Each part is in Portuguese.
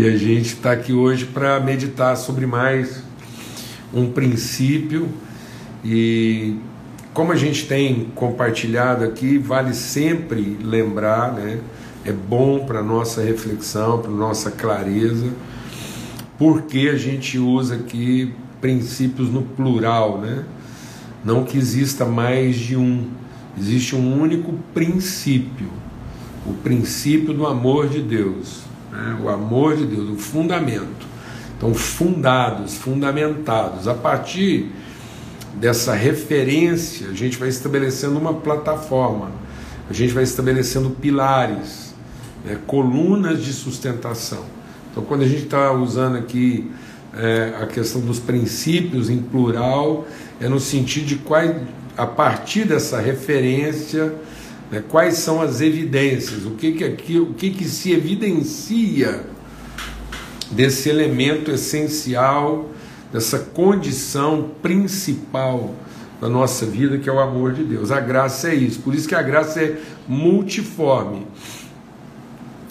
E a gente está aqui hoje para meditar sobre mais um princípio e como a gente tem compartilhado aqui, vale sempre lembrar, né? É bom para nossa reflexão, para nossa clareza, porque a gente usa aqui princípios no plural, né? Não que exista mais de um, existe um único princípio, o princípio do amor de Deus né? o amor de Deus, o fundamento. Então, fundados, fundamentados. A partir dessa referência, a gente vai estabelecendo uma plataforma, a gente vai estabelecendo pilares, né? colunas de sustentação. Então, quando a gente está usando aqui é, a questão dos princípios em plural, é no sentido de qual, a partir dessa referência né? Quais são as evidências? O que que, aqui, o que que se evidencia desse elemento essencial, dessa condição principal da nossa vida, que é o amor de Deus? A graça é isso. Por isso que a graça é multiforme.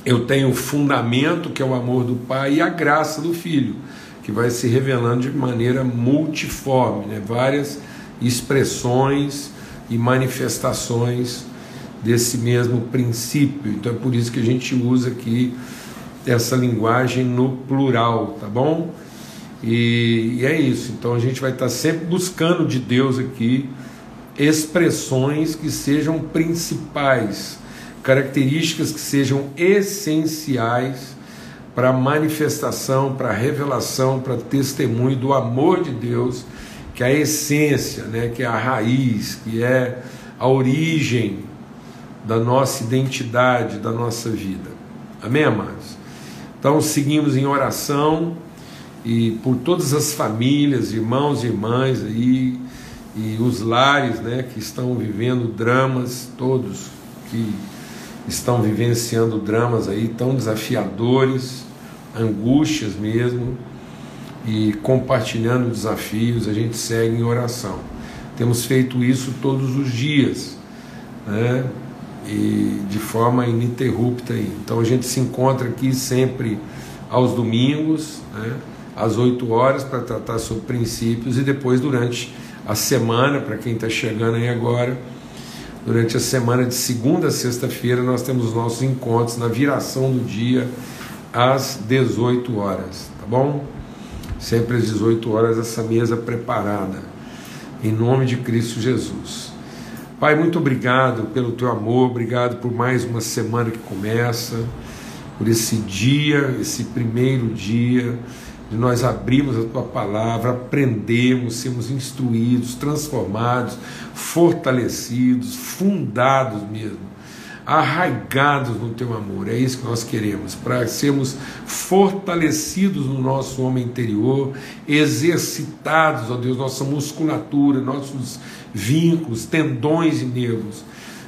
Eu tenho o fundamento, que é o amor do Pai, e a graça do Filho, que vai se revelando de maneira multiforme, né? várias expressões e manifestações desse mesmo princípio. Então é por isso que a gente usa aqui essa linguagem no plural, tá bom? E, e é isso. Então a gente vai estar sempre buscando de Deus aqui expressões que sejam principais, características que sejam essenciais para manifestação, para revelação, para testemunho do amor de Deus, que é a essência, né, que é a raiz, que é a origem da nossa identidade, da nossa vida. Amém, amados? Então, seguimos em oração e por todas as famílias, irmãos e irmãs aí, e os lares né, que estão vivendo dramas, todos que estão vivenciando dramas aí tão desafiadores, angústias mesmo, e compartilhando desafios, a gente segue em oração. Temos feito isso todos os dias, né? E de forma ininterrupta. Aí. Então a gente se encontra aqui sempre aos domingos, né, às 8 horas, para tratar sobre princípios, e depois durante a semana, para quem está chegando aí agora, durante a semana de segunda a sexta-feira, nós temos nossos encontros na viração do dia às 18 horas, tá bom? Sempre às 18 horas, essa mesa preparada, em nome de Cristo Jesus. Pai, muito obrigado pelo teu amor, obrigado por mais uma semana que começa, por esse dia, esse primeiro dia, de nós abrirmos a tua palavra, aprendemos, sermos instruídos, transformados, fortalecidos, fundados mesmo, arraigados no teu amor. É isso que nós queremos, para sermos fortalecidos no nosso homem interior, exercitados, ó Deus, nossa musculatura, nossos vínculos, tendões e nervos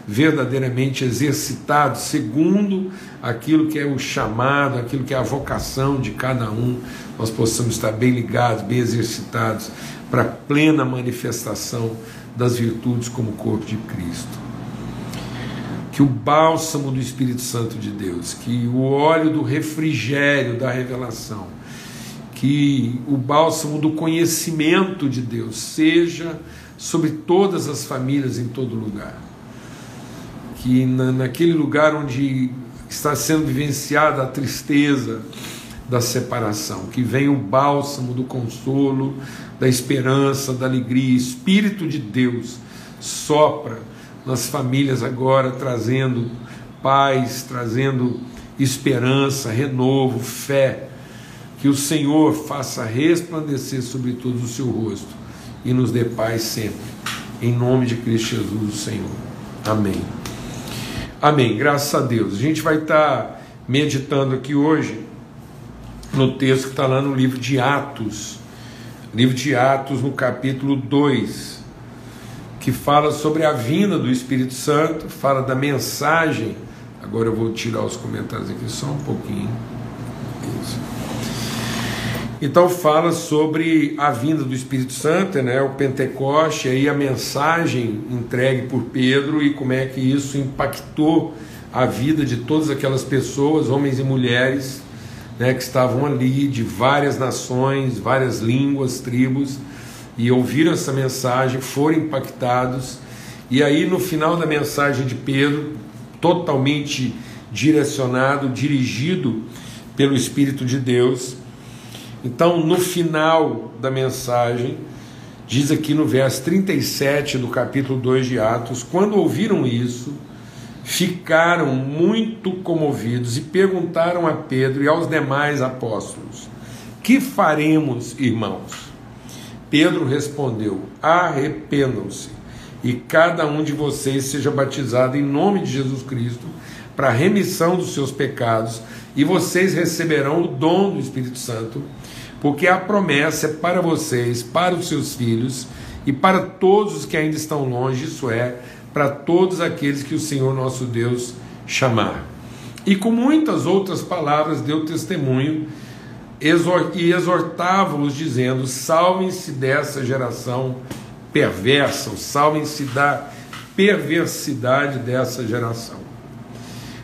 verdadeiramente exercitados segundo aquilo que é o chamado, aquilo que é a vocação de cada um, nós possamos estar bem ligados, bem exercitados para plena manifestação das virtudes como corpo de Cristo. Que o bálsamo do Espírito Santo de Deus, que o óleo do refrigério da revelação, que o bálsamo do conhecimento de Deus seja sobre todas as famílias em todo lugar. Que na, naquele lugar onde está sendo vivenciada a tristeza da separação, que venha o bálsamo do consolo, da esperança, da alegria, Espírito de Deus sopra nas famílias agora, trazendo paz, trazendo esperança, renovo, fé. Que o Senhor faça resplandecer sobre todos o seu rosto e nos dê paz sempre. Em nome de Cristo Jesus, o Senhor. Amém. Amém. Graças a Deus. A gente vai estar meditando aqui hoje no texto que está lá no livro de Atos. Livro de Atos, no capítulo 2, que fala sobre a vinda do Espírito Santo, fala da mensagem. Agora eu vou tirar os comentários aqui só um pouquinho. Isso. Então fala sobre a vinda do Espírito Santo, né, o Pentecoste, aí a mensagem entregue por Pedro e como é que isso impactou a vida de todas aquelas pessoas, homens e mulheres, né, que estavam ali, de várias nações, várias línguas, tribos, e ouviram essa mensagem, foram impactados. E aí, no final da mensagem de Pedro, totalmente direcionado, dirigido pelo Espírito de Deus. Então, no final da mensagem, diz aqui no verso 37 do capítulo 2 de Atos: quando ouviram isso, ficaram muito comovidos e perguntaram a Pedro e aos demais apóstolos: Que faremos, irmãos? Pedro respondeu: Arrependam-se e cada um de vocês seja batizado em nome de Jesus Cristo para remissão dos seus pecados, e vocês receberão o dom do Espírito Santo, porque a promessa é para vocês, para os seus filhos e para todos os que ainda estão longe, isso é, para todos aqueles que o Senhor nosso Deus chamar. E com muitas outras palavras deu testemunho e exortava-os, dizendo: Salvem-se dessa geração perversa, salvem-se da perversidade dessa geração.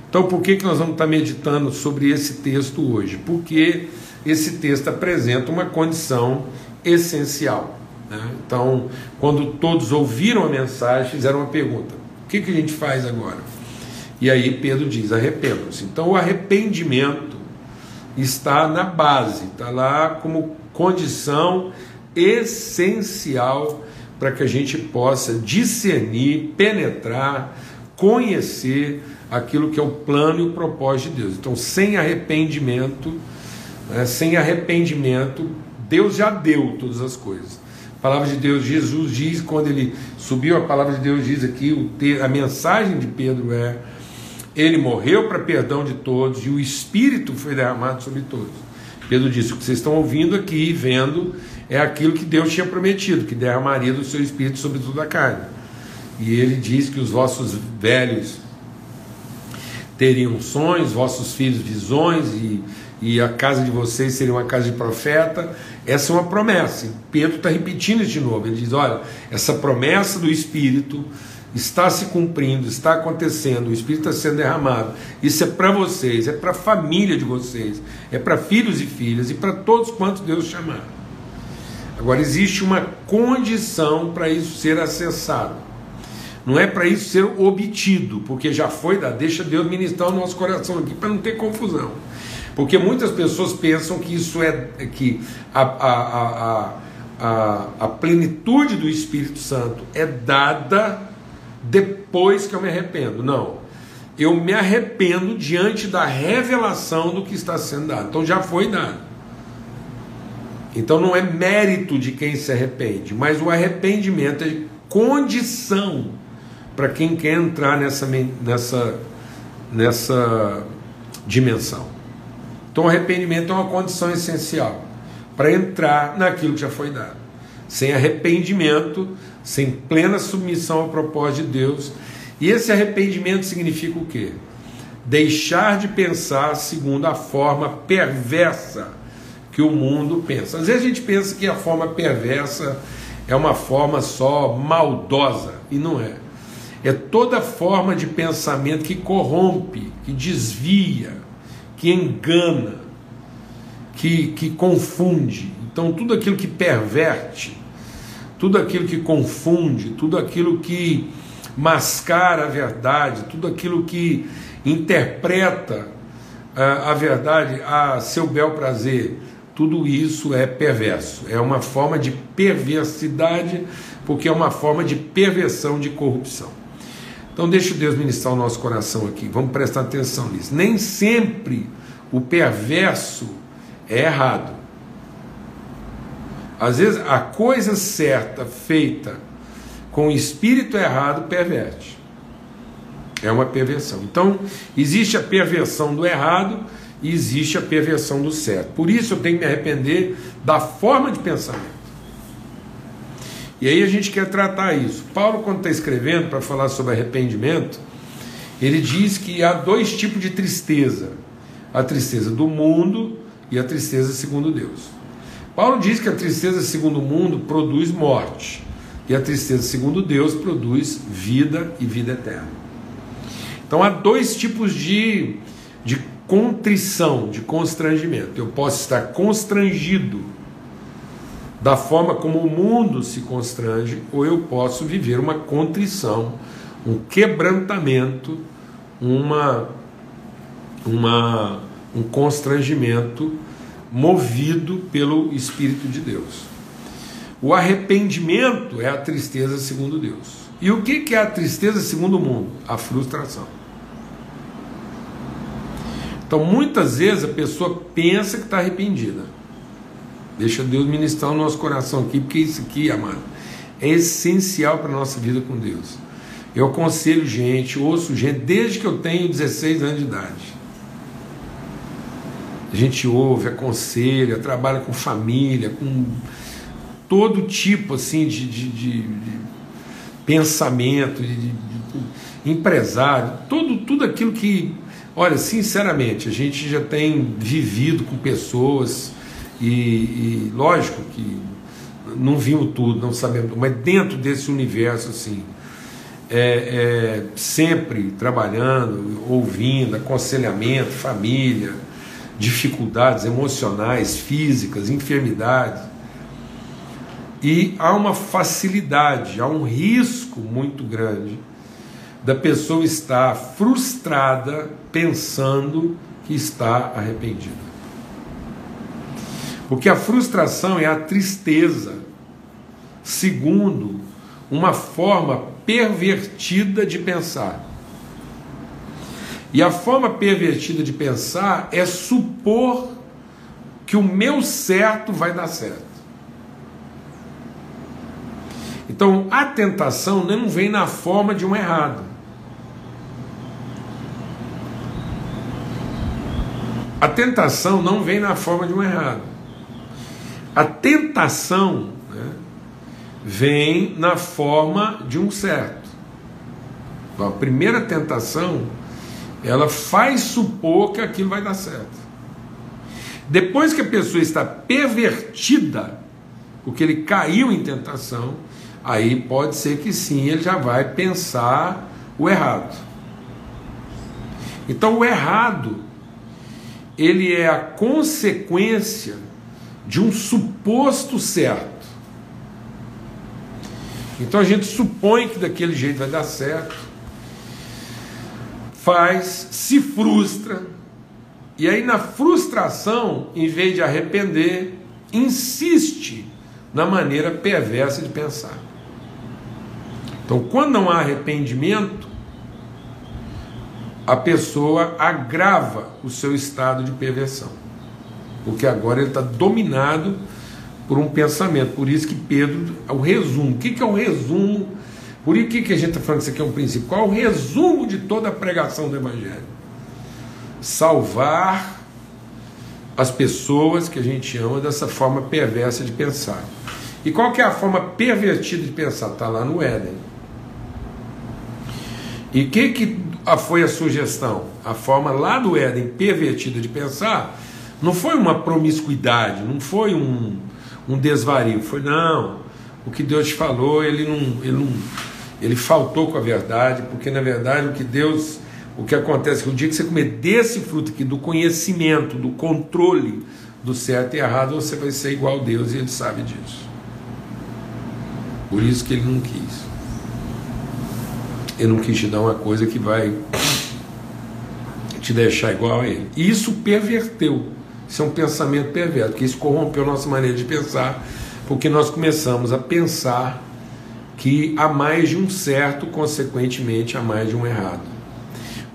Então, por que, que nós vamos estar meditando sobre esse texto hoje? Porque esse texto apresenta uma condição essencial. Né? Então, quando todos ouviram a mensagem, fizeram uma pergunta: o que, que a gente faz agora? E aí Pedro diz: arrependam-se. Então, o arrependimento está na base, está lá como condição essencial para que a gente possa discernir, penetrar, conhecer aquilo que é o plano e o propósito de Deus. Então, sem arrependimento, né, sem arrependimento, Deus já deu todas as coisas. A palavra de Deus, Jesus diz, quando ele subiu, a palavra de Deus diz aqui, a mensagem de Pedro é: Ele morreu para perdão de todos e o Espírito foi derramado sobre todos. Pedro disse: O que vocês estão ouvindo aqui e vendo é aquilo que Deus tinha prometido, que derramaria do seu Espírito sobre toda a carne. E ele diz que os vossos velhos teriam sonhos, vossos filhos visões, e, e a casa de vocês seria uma casa de profeta. Essa é uma promessa. E Pedro está repetindo isso de novo. Ele diz: olha, essa promessa do Espírito está se cumprindo, está acontecendo, o Espírito está sendo derramado. Isso é para vocês, é para a família de vocês, é para filhos e filhas e para todos quantos Deus chamar. Agora, existe uma condição para isso ser acessado. Não é para isso ser obtido, porque já foi dado. Deixa Deus ministrar o nosso coração aqui para não ter confusão. Porque muitas pessoas pensam que isso é que a, a, a, a, a plenitude do Espírito Santo é dada depois que eu me arrependo. Não. Eu me arrependo diante da revelação do que está sendo dado. Então já foi dado. Então não é mérito de quem se arrepende, mas o arrependimento é condição para quem quer entrar nessa, nessa, nessa dimensão. Então, o arrependimento é uma condição essencial para entrar naquilo que já foi dado. Sem arrependimento, sem plena submissão ao propósito de Deus. E esse arrependimento significa o quê? Deixar de pensar segundo a forma perversa que o mundo pensa. Às vezes a gente pensa que a forma perversa é uma forma só maldosa, e não é é toda forma de pensamento que corrompe, que desvia, que engana, que, que confunde. Então, tudo aquilo que perverte, tudo aquilo que confunde, tudo aquilo que mascara a verdade, tudo aquilo que interpreta uh, a verdade a seu bel prazer, tudo isso é perverso. É uma forma de perversidade, porque é uma forma de perversão, de corrupção. Então deixa Deus ministrar o nosso coração aqui. Vamos prestar atenção nisso. Nem sempre o perverso é errado. Às vezes a coisa certa feita com o espírito errado perverte. É uma perversão. Então, existe a perversão do errado e existe a perversão do certo. Por isso eu tenho que me arrepender da forma de pensamento. E aí a gente quer tratar isso. Paulo, quando está escrevendo para falar sobre arrependimento, ele diz que há dois tipos de tristeza: a tristeza do mundo e a tristeza segundo Deus. Paulo diz que a tristeza segundo o mundo produz morte, e a tristeza segundo Deus produz vida e vida eterna. Então há dois tipos de, de contrição, de constrangimento. Eu posso estar constrangido da forma como o mundo se constrange, ou eu posso viver uma contrição, um quebrantamento, uma, uma, um constrangimento movido pelo Espírito de Deus. O arrependimento é a tristeza segundo Deus. E o que é a tristeza segundo o mundo? A frustração. Então, muitas vezes a pessoa pensa que está arrependida. Deixa Deus ministrar o nosso coração aqui, porque isso aqui, amado, é essencial para a nossa vida com Deus. Eu aconselho gente, ouço gente, desde que eu tenho 16 anos de idade. A gente ouve, aconselha, trabalha com família, com todo tipo assim de, de, de, de pensamento, de, empresário, tudo, tudo aquilo que Olha, sinceramente, a gente já tem vivido com pessoas e, e lógico que não vimos tudo, não sabemos, mas dentro desse universo assim, é, é, sempre trabalhando, ouvindo, aconselhamento, família, dificuldades emocionais, físicas, enfermidades. E há uma facilidade, há um risco muito grande da pessoa estar frustrada pensando que está arrependida. Porque a frustração é a tristeza, segundo uma forma pervertida de pensar. E a forma pervertida de pensar é supor que o meu certo vai dar certo. Então a tentação não vem na forma de um errado. A tentação não vem na forma de um errado. A tentação né, vem na forma de um certo. A primeira tentação, ela faz supor que aquilo vai dar certo. Depois que a pessoa está pervertida, porque ele caiu em tentação, aí pode ser que sim, ele já vai pensar o errado. Então, o errado ele é a consequência de um suposto certo. Então a gente supõe que daquele jeito vai dar certo, faz, se frustra, e aí na frustração, em vez de arrepender, insiste na maneira perversa de pensar. Então, quando não há arrependimento, a pessoa agrava o seu estado de perversão. Porque agora ele está dominado por um pensamento. Por isso que Pedro, o resumo. O que é o resumo? Por que, que a gente está falando que isso aqui é um princípio? Qual é o resumo de toda a pregação do Evangelho? Salvar as pessoas que a gente ama dessa forma perversa de pensar. E qual que é a forma pervertida de pensar? Está lá no Éden. E o que, que foi a sugestão? A forma lá do Éden pervertida de pensar não foi uma promiscuidade, não foi um, um desvario, foi não. O que Deus te falou, ele não, ele não, ele faltou com a verdade, porque na verdade o que Deus, o que acontece é que o dia que você comer desse fruto aqui, do conhecimento, do controle do certo e errado, você vai ser igual a Deus e ele sabe disso. Por isso que ele não quis. Eu não quis te dar uma coisa que vai te deixar igual a ele. E isso perverteu. Isso é um pensamento perverso, que isso corrompeu nossa maneira de pensar, porque nós começamos a pensar que há mais de um certo, consequentemente há mais de um errado.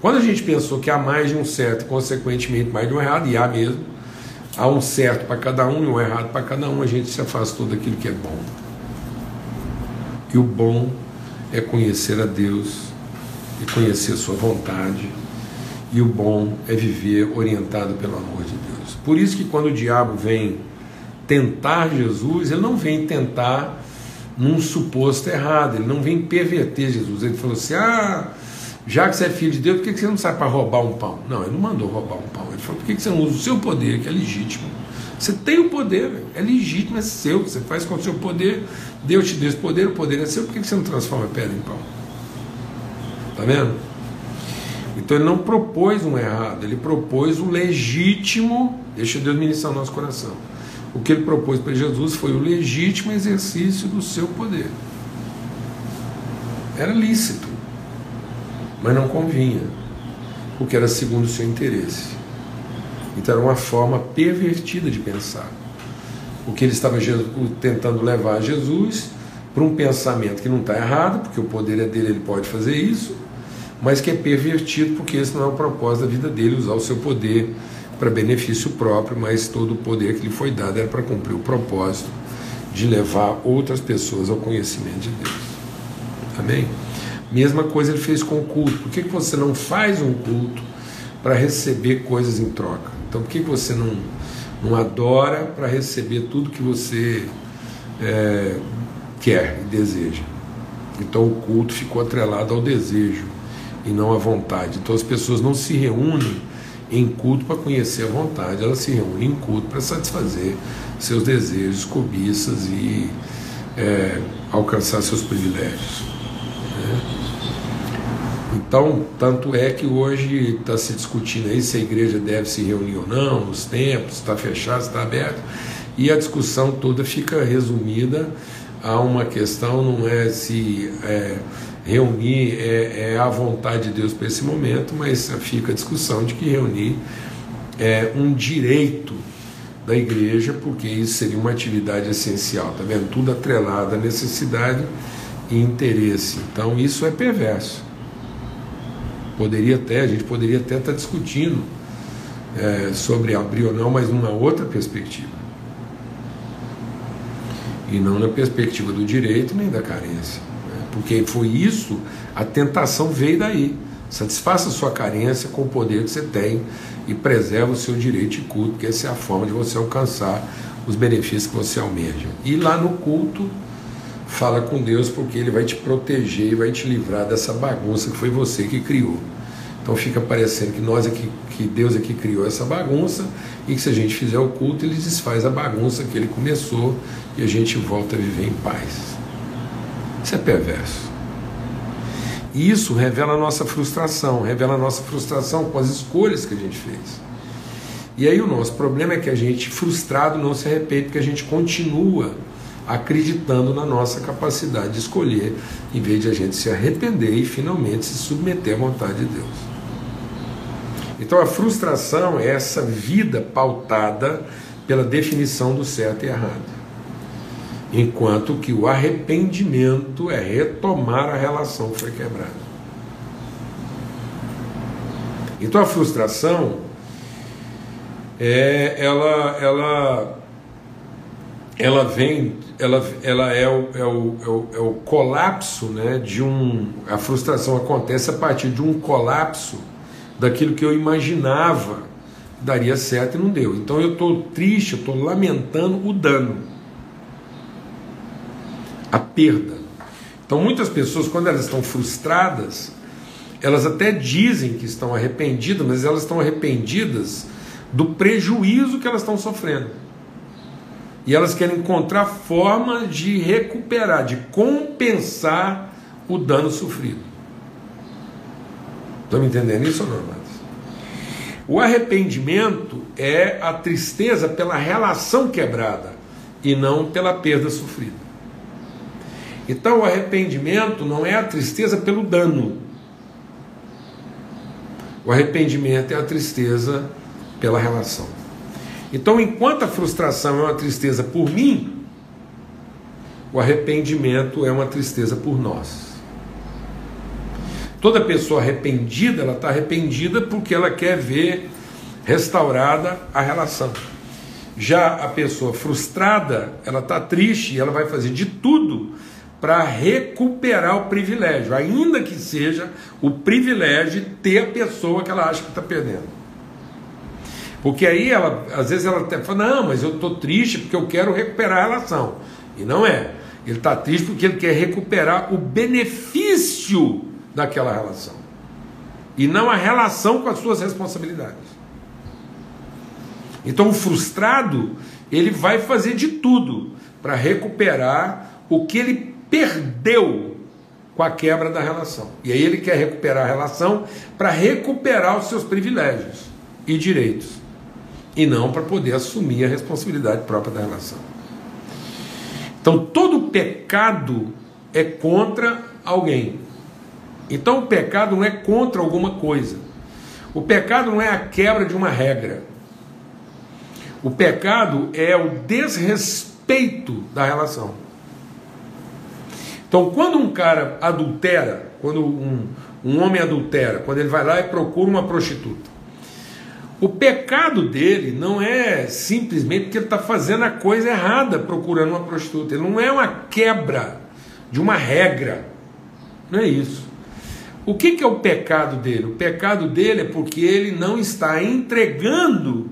Quando a gente pensou que há mais de um certo, consequentemente mais de um errado, e há mesmo, há um certo para cada um e um errado para cada um, a gente se afastou daquilo que é bom. E o bom é conhecer a Deus e conhecer a sua vontade. E o bom é viver orientado pelo amor de Deus. Por isso que quando o diabo vem tentar Jesus, ele não vem tentar num suposto errado, ele não vem perverter Jesus. Ele falou assim: ah, já que você é filho de Deus, por que você não sai para roubar um pão? Não, ele não mandou roubar um pão. Ele falou: por que você não usa o seu poder, que é legítimo? Você tem o poder, é legítimo, é seu, você faz com o seu poder, Deus te deu esse poder, o poder é seu, por que você não transforma pedra em pão? Está vendo? Então ele não propôs um errado, ele propôs o legítimo, deixa Deus ministrar o nosso coração. O que ele propôs para Jesus foi o legítimo exercício do seu poder. Era lícito, mas não convinha, porque era segundo o seu interesse. Então era uma forma pervertida de pensar. O que ele estava tentando levar Jesus para um pensamento que não está errado, porque o poder é dele, ele pode fazer isso, mas que é pervertido, porque esse não é o propósito da vida dele, usar o seu poder para benefício próprio, mas todo o poder que lhe foi dado era para cumprir o propósito de levar outras pessoas ao conhecimento de Deus. Amém? Mesma coisa ele fez com o culto. Por que, que você não faz um culto para receber coisas em troca? Então, por que, que você não, não adora para receber tudo que você é, quer e deseja? Então, o culto ficou atrelado ao desejo e não à vontade. Então as pessoas não se reúnem em culto para conhecer a vontade, elas se reúnem em culto para satisfazer seus desejos, cobiças e é, alcançar seus privilégios. Né? Então, tanto é que hoje está se discutindo aí se a igreja deve se reunir ou não, nos templos, está fechado, está aberto, e a discussão toda fica resumida a uma questão, não é se é, reunir é, é a vontade de Deus para esse momento, mas fica a discussão de que reunir é um direito da igreja, porque isso seria uma atividade essencial, tá vendo? Tudo atrelado à necessidade e interesse. Então isso é perverso. Poderia até, a gente poderia até estar discutindo é, sobre abrir ou não, mas numa outra perspectiva. E não na perspectiva do direito nem da carência porque foi isso, a tentação veio daí. Satisfaça a sua carência com o poder que você tem e preserva o seu direito de culto, porque essa é a forma de você alcançar os benefícios que você almeja. E lá no culto, fala com Deus, porque Ele vai te proteger e vai te livrar dessa bagunça que foi você que criou. Então fica parecendo que nós aqui, que Deus aqui criou essa bagunça e que se a gente fizer o culto, Ele desfaz a bagunça que Ele começou e a gente volta a viver em paz. Isso é perverso. E isso revela a nossa frustração, revela a nossa frustração com as escolhas que a gente fez. E aí o nosso problema é que a gente, frustrado, não se arrepende, porque a gente continua acreditando na nossa capacidade de escolher, em vez de a gente se arrepender e finalmente se submeter à vontade de Deus. Então a frustração é essa vida pautada pela definição do certo e errado enquanto que o arrependimento é retomar a relação que foi quebrada. Então a frustração é, ela, ela, ela vem, ela, ela é, o, é, o, é, o, é o colapso né, de um. A frustração acontece a partir de um colapso daquilo que eu imaginava daria certo e não deu. Então eu estou triste, eu estou lamentando o dano a perda. Então, muitas pessoas, quando elas estão frustradas, elas até dizem que estão arrependidas, mas elas estão arrependidas do prejuízo que elas estão sofrendo. E elas querem encontrar forma de recuperar, de compensar o dano sofrido. Estão me entendendo isso ou não? O arrependimento é a tristeza pela relação quebrada e não pela perda sofrida. Então o arrependimento não é a tristeza pelo dano. O arrependimento é a tristeza pela relação. Então, enquanto a frustração é uma tristeza por mim, o arrependimento é uma tristeza por nós. Toda pessoa arrependida, ela está arrependida porque ela quer ver restaurada a relação. Já a pessoa frustrada, ela está triste e ela vai fazer de tudo para recuperar o privilégio, ainda que seja o privilégio de ter a pessoa que ela acha que está perdendo. Porque aí ela, às vezes ela até fala, não, mas eu estou triste porque eu quero recuperar a relação. E não é. Ele está triste porque ele quer recuperar o benefício daquela relação. E não a relação com as suas responsabilidades. Então o frustrado, ele vai fazer de tudo para recuperar o que ele perdeu com a quebra da relação. E aí ele quer recuperar a relação para recuperar os seus privilégios e direitos, e não para poder assumir a responsabilidade própria da relação. Então todo pecado é contra alguém. Então o pecado não é contra alguma coisa. O pecado não é a quebra de uma regra. O pecado é o desrespeito da relação. Então, quando um cara adultera, quando um, um homem adultera, quando ele vai lá e procura uma prostituta, o pecado dele não é simplesmente porque ele está fazendo a coisa errada procurando uma prostituta. Ele não é uma quebra de uma regra. Não é isso. O que, que é o pecado dele? O pecado dele é porque ele não está entregando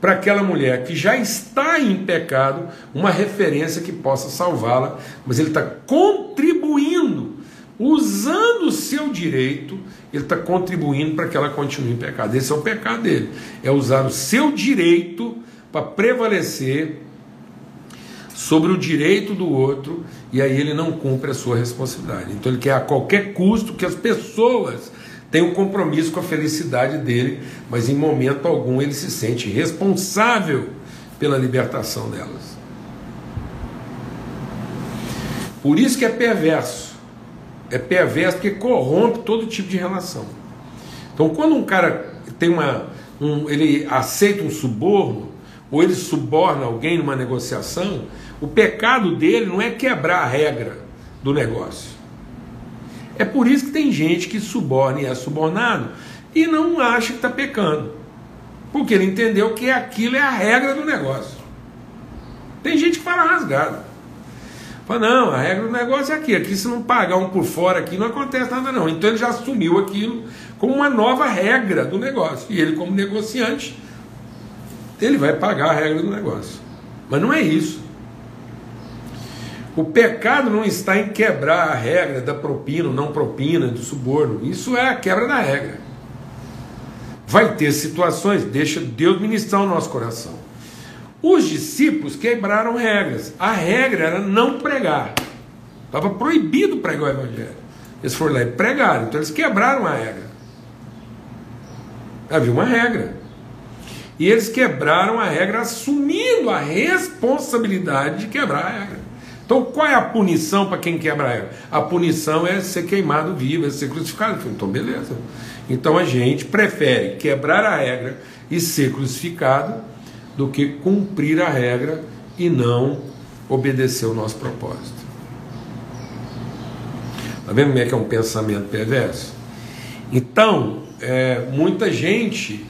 para aquela mulher que já está em pecado uma referência que possa salvá-la, mas ele está contribuindo, usando o seu direito, ele está contribuindo para que ela continue em pecado. Esse é o pecado dele, é usar o seu direito para prevalecer sobre o direito do outro e aí ele não cumpre a sua responsabilidade. Então ele quer a qualquer custo que as pessoas tem um compromisso com a felicidade dele, mas em momento algum ele se sente responsável pela libertação delas. Por isso que é perverso. É perverso porque corrompe todo tipo de relação. Então, quando um cara tem uma, um, ele aceita um suborno ou ele suborna alguém numa negociação, o pecado dele não é quebrar a regra do negócio. É por isso que tem gente que suborna e é subornado e não acha que está pecando. Porque ele entendeu que aquilo é a regra do negócio. Tem gente que fala rasgado. Fala, não, a regra do negócio é aqui. Aqui se não pagar um por fora aqui não acontece nada não. Então ele já assumiu aquilo como uma nova regra do negócio. E ele como negociante, ele vai pagar a regra do negócio. Mas não é isso. O pecado não está em quebrar a regra da propina, não propina, do suborno. Isso é a quebra da regra. Vai ter situações, deixa Deus ministrar o nosso coração. Os discípulos quebraram regras. A regra era não pregar. Estava proibido pregar o evangelho. Eles foram lá e pregaram, então eles quebraram a regra. Havia uma regra. E eles quebraram a regra assumindo a responsabilidade de quebrar a regra. Então, qual é a punição para quem quebra a regra? A punição é ser queimado vivo, é ser crucificado. Então, beleza. Então, a gente prefere quebrar a regra e ser crucificado do que cumprir a regra e não obedecer o nosso propósito. Está vendo como é que é um pensamento perverso? Então, é, muita gente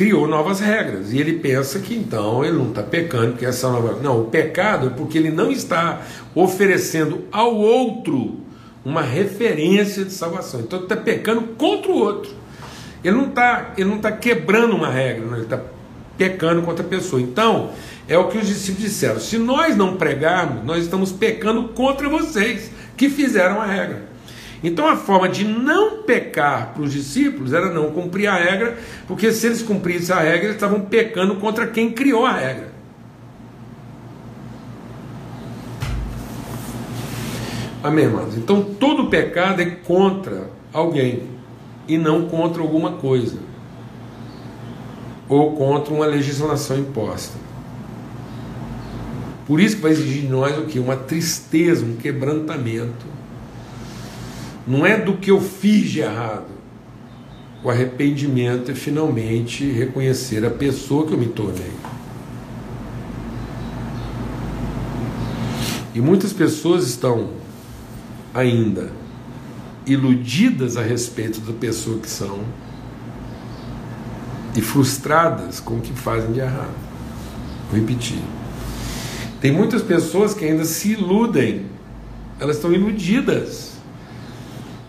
criou novas regras. E ele pensa que então ele não está pecando, porque essa nova. Não, o pecado é porque ele não está oferecendo ao outro uma referência de salvação. Então ele está pecando contra o outro. Ele não está tá quebrando uma regra, não, ele está pecando contra a pessoa. Então, é o que os discípulos disseram: se nós não pregarmos, nós estamos pecando contra vocês que fizeram a regra. Então a forma de não pecar para os discípulos era não cumprir a regra, porque se eles cumprissem a regra, eles estavam pecando contra quem criou a regra. Amém, irmãos? Então todo pecado é contra alguém e não contra alguma coisa ou contra uma legislação imposta. Por isso que vai exigir de nós o que? Uma tristeza, um quebrantamento não é do que eu fiz de errado. O arrependimento é finalmente reconhecer a pessoa que eu me tornei. E muitas pessoas estão ainda iludidas a respeito da pessoa que são e frustradas com o que fazem de errado. Vou repetir. Tem muitas pessoas que ainda se iludem, elas estão iludidas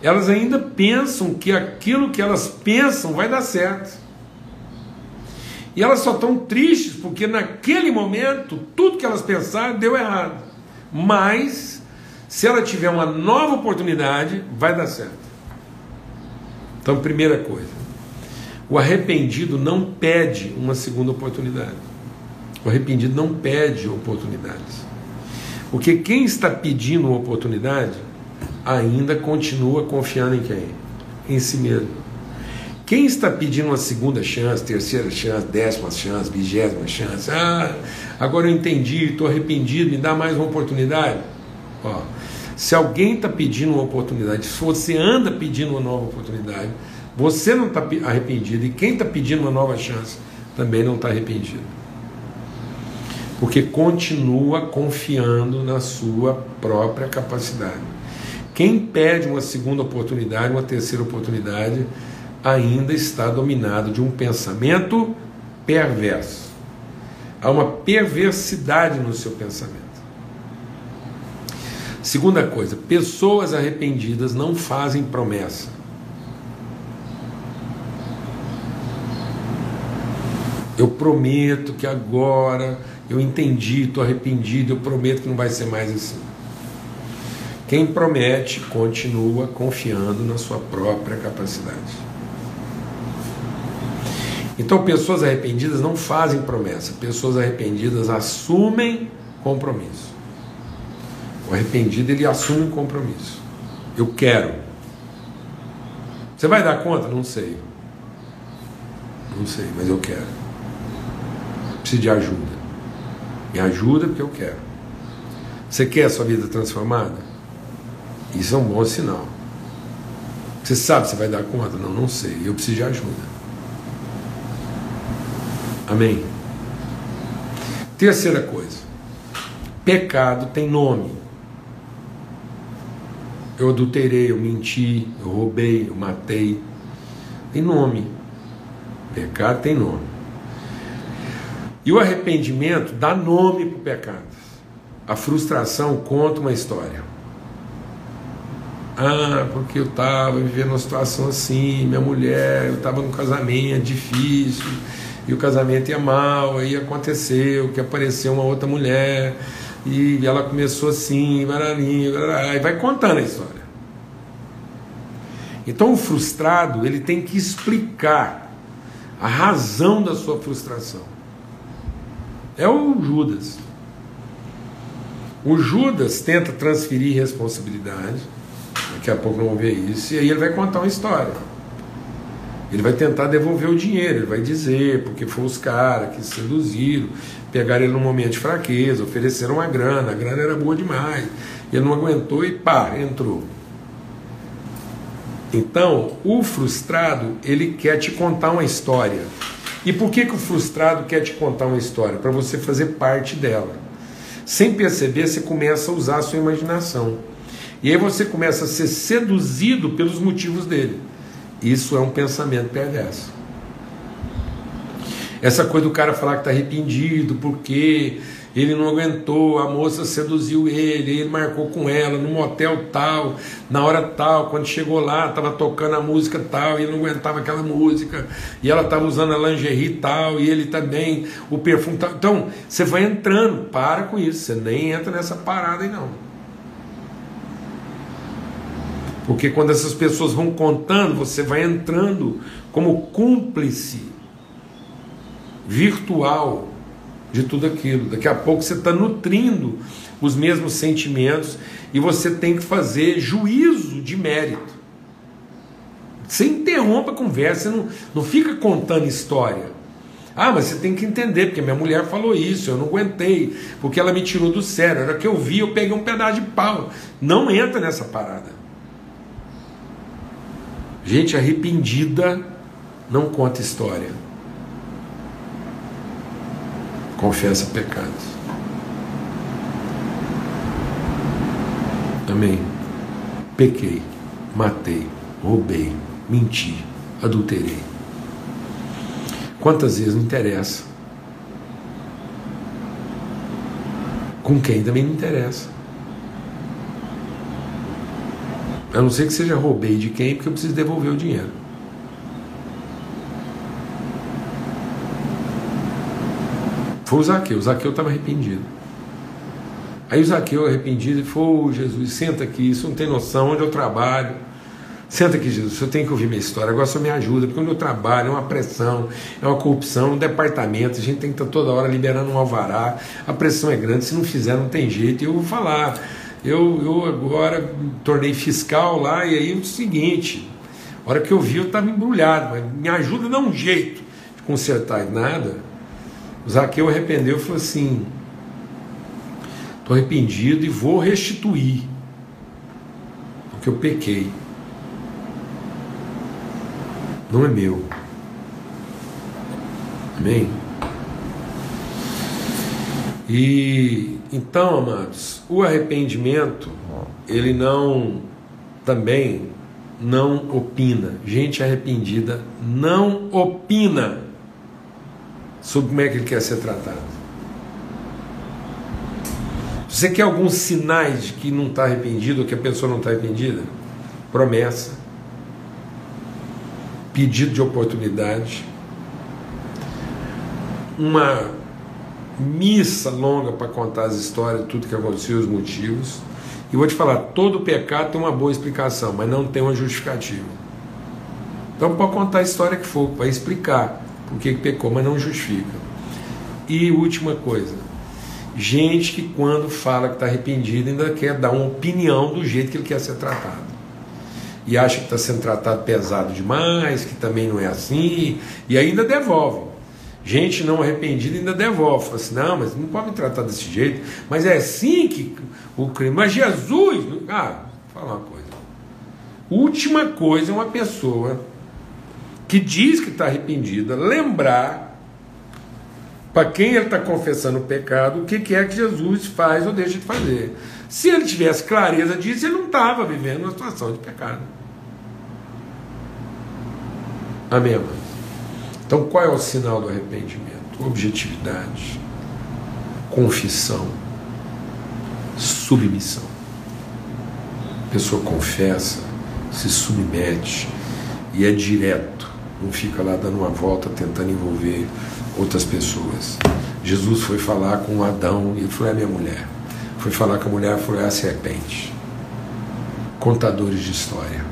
elas ainda pensam que aquilo que elas pensam vai dar certo. E elas só estão tristes porque naquele momento tudo que elas pensaram deu errado. Mas se ela tiver uma nova oportunidade, vai dar certo. Então, primeira coisa, o arrependido não pede uma segunda oportunidade. O arrependido não pede oportunidades. Porque quem está pedindo uma oportunidade ainda continua confiando em quem? Em si mesmo. Quem está pedindo uma segunda chance, terceira chance, décima chance, vigésima chance? Ah, agora eu entendi, estou arrependido, me dá mais uma oportunidade. Ó, se alguém está pedindo uma oportunidade, se você anda pedindo uma nova oportunidade, você não está arrependido e quem está pedindo uma nova chance também não está arrependido. Porque continua confiando na sua própria capacidade. Quem pede uma segunda oportunidade, uma terceira oportunidade, ainda está dominado de um pensamento perverso. Há uma perversidade no seu pensamento. Segunda coisa, pessoas arrependidas não fazem promessa. Eu prometo que agora eu entendi, estou arrependido, eu prometo que não vai ser mais assim. Quem promete continua confiando na sua própria capacidade. Então, pessoas arrependidas não fazem promessa, pessoas arrependidas assumem compromisso. O arrependido ele assume um compromisso. Eu quero. Você vai dar conta? Não sei. Não sei, mas eu quero. Preciso de ajuda. Me ajuda porque eu quero. Você quer a sua vida transformada? Isso é um bom sinal. Você sabe se vai dar conta? Não, não sei. Eu preciso de ajuda. Amém? Terceira coisa: pecado tem nome. Eu adulterei, eu menti, eu roubei, eu matei. Tem nome. Pecado tem nome. E o arrependimento dá nome para o pecado. A frustração conta uma história. Ah, porque eu estava vivendo uma situação assim, minha mulher, eu estava num casamento difícil, e o casamento ia mal, aí aconteceu que apareceu uma outra mulher, e ela começou assim, bararinho, e vai contando a história. Então o frustrado, ele tem que explicar a razão da sua frustração. É o Judas. O Judas tenta transferir responsabilidade Daqui a pouco vamos ver isso. E aí ele vai contar uma história. Ele vai tentar devolver o dinheiro, ele vai dizer, porque foi os caras que seduziram, pegaram ele num momento de fraqueza, ofereceram uma grana, a grana era boa demais. Ele não aguentou e pá, entrou. Então, o frustrado, ele quer te contar uma história. E por que, que o frustrado quer te contar uma história? Para você fazer parte dela. Sem perceber, você começa a usar a sua imaginação. E aí você começa a ser seduzido pelos motivos dele. Isso é um pensamento perverso. Essa coisa do cara falar que está arrependido porque ele não aguentou, a moça seduziu ele, ele marcou com ela no motel tal, na hora tal, quando chegou lá, estava tocando a música tal, e ele não aguentava aquela música, e ela estava usando a lingerie tal, e ele também, o perfume tal. Então, você vai entrando, para com isso, você nem entra nessa parada aí não. Porque quando essas pessoas vão contando, você vai entrando como cúmplice virtual de tudo aquilo. Daqui a pouco você está nutrindo os mesmos sentimentos e você tem que fazer juízo de mérito. Você interrompe a conversa, não, não fica contando história. Ah, mas você tem que entender, porque minha mulher falou isso, eu não aguentei, porque ela me tirou do sério. Era que eu vi, eu peguei um pedaço de pau. Não entra nessa parada. Gente arrependida não conta história. Confessa pecados. Amém. Pequei, matei, roubei, menti, adulterei. Quantas vezes não interessa? Com quem também não interessa. A não ser que seja roubei de quem, porque eu preciso devolver o dinheiro. Foi o Zaqueu. O Zaqueu estava arrependido. Aí o Zaqueu arrependido e falou: oh, Jesus, senta aqui, isso não tem noção onde eu trabalho. Senta aqui, Jesus, eu tenho que ouvir minha história. Agora só me ajuda, porque o meu trabalho é uma pressão, é uma corrupção, um departamento, a gente tem que estar toda hora liberando um alvará, a pressão é grande, se não fizer não tem jeito. E eu vou falar, Eu, eu agora me tornei fiscal lá e aí é o seguinte, a hora que eu vi eu estava embrulhado, mas me ajuda dar um jeito de consertar nada. O Zaqueu arrependeu e falou assim: estou arrependido e vou restituir porque eu pequei. Não é meu. Amém? E então, amados, o arrependimento, ele não também não opina. Gente arrependida não opina sobre como é que ele quer ser tratado. Você quer alguns sinais de que não está arrependido ou que a pessoa não está arrependida? Promessa, pedido de oportunidade, uma missa longa para contar as histórias, tudo que aconteceu, os motivos. E vou te falar, todo pecado tem uma boa explicação, mas não tem uma justificativa. Então pode contar a história que for, vai explicar por que pecou, mas não justifica. E última coisa, gente que quando fala que está arrependido ainda quer dar uma opinião do jeito que ele quer ser tratado. E acha que está sendo tratado pesado demais, que também não é assim, e ainda devolve. Gente não arrependida ainda devolve. Fala assim, não, mas não pode me tratar desse jeito. Mas é assim que o crime. Mas Jesus. Ah, vou falar uma coisa. Última coisa é uma pessoa que diz que está arrependida lembrar para quem ele está confessando o pecado o que, que é que Jesus faz ou deixa de fazer. Se ele tivesse clareza disso, ele não estava vivendo uma situação de pecado. Amém, amados? Então, qual é o sinal do arrependimento? Objetividade, confissão, submissão. A pessoa confessa, se submete e é direto, não fica lá dando uma volta tentando envolver outras pessoas. Jesus foi falar com Adão e falou: É minha mulher. Foi falar com a mulher e falou: É a serpente. Contadores de história.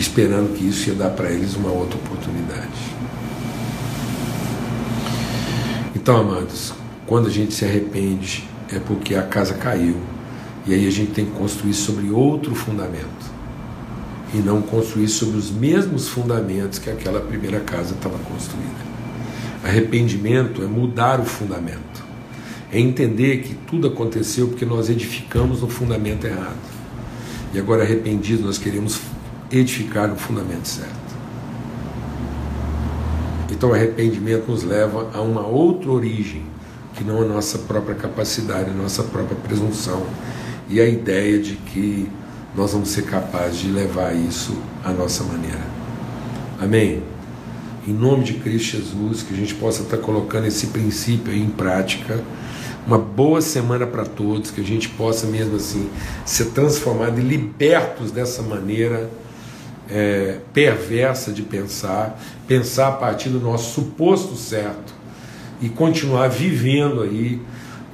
Esperando que isso ia dar para eles uma outra oportunidade. Então, amados, quando a gente se arrepende é porque a casa caiu e aí a gente tem que construir sobre outro fundamento e não construir sobre os mesmos fundamentos que aquela primeira casa estava construída. Arrependimento é mudar o fundamento, é entender que tudo aconteceu porque nós edificamos no fundamento errado. E agora arrependidos nós queremos edificar no fundamento certo. Então o arrependimento nos leva a uma outra origem, que não a nossa própria capacidade, a nossa própria presunção e a ideia de que nós vamos ser capazes de levar isso à nossa maneira. Amém? Em nome de Cristo Jesus, que a gente possa estar colocando esse princípio em prática. Uma boa semana para todos, que a gente possa mesmo assim ser transformado e libertos dessa maneira é, perversa de pensar, pensar a partir do nosso suposto certo e continuar vivendo aí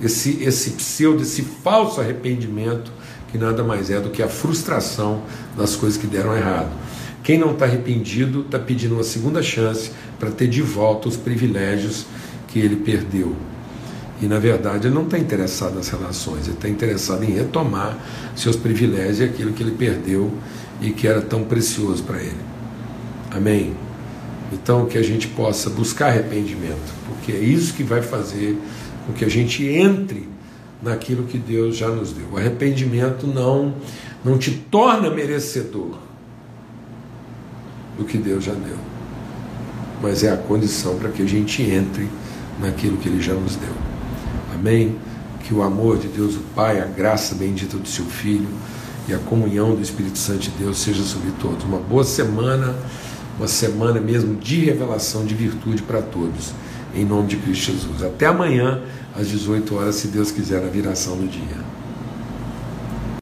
esse, esse pseudo, esse falso arrependimento que nada mais é do que a frustração das coisas que deram errado. Quem não está arrependido está pedindo uma segunda chance para ter de volta os privilégios que ele perdeu. E na verdade ele não está interessado nas relações, ele está interessado em retomar seus privilégios e aquilo que ele perdeu e que era tão precioso para ele. Amém? Então que a gente possa buscar arrependimento, porque é isso que vai fazer com que a gente entre naquilo que Deus já nos deu. O arrependimento não não te torna merecedor do que Deus já deu, mas é a condição para que a gente entre naquilo que Ele já nos deu. Amém? Que o amor de Deus, o Pai, a graça bendita do Seu Filho e a comunhão do Espírito Santo de Deus seja sobre todos. Uma boa semana, uma semana mesmo de revelação de virtude para todos, em nome de Cristo Jesus. Até amanhã, às 18 horas, se Deus quiser, na viração do dia.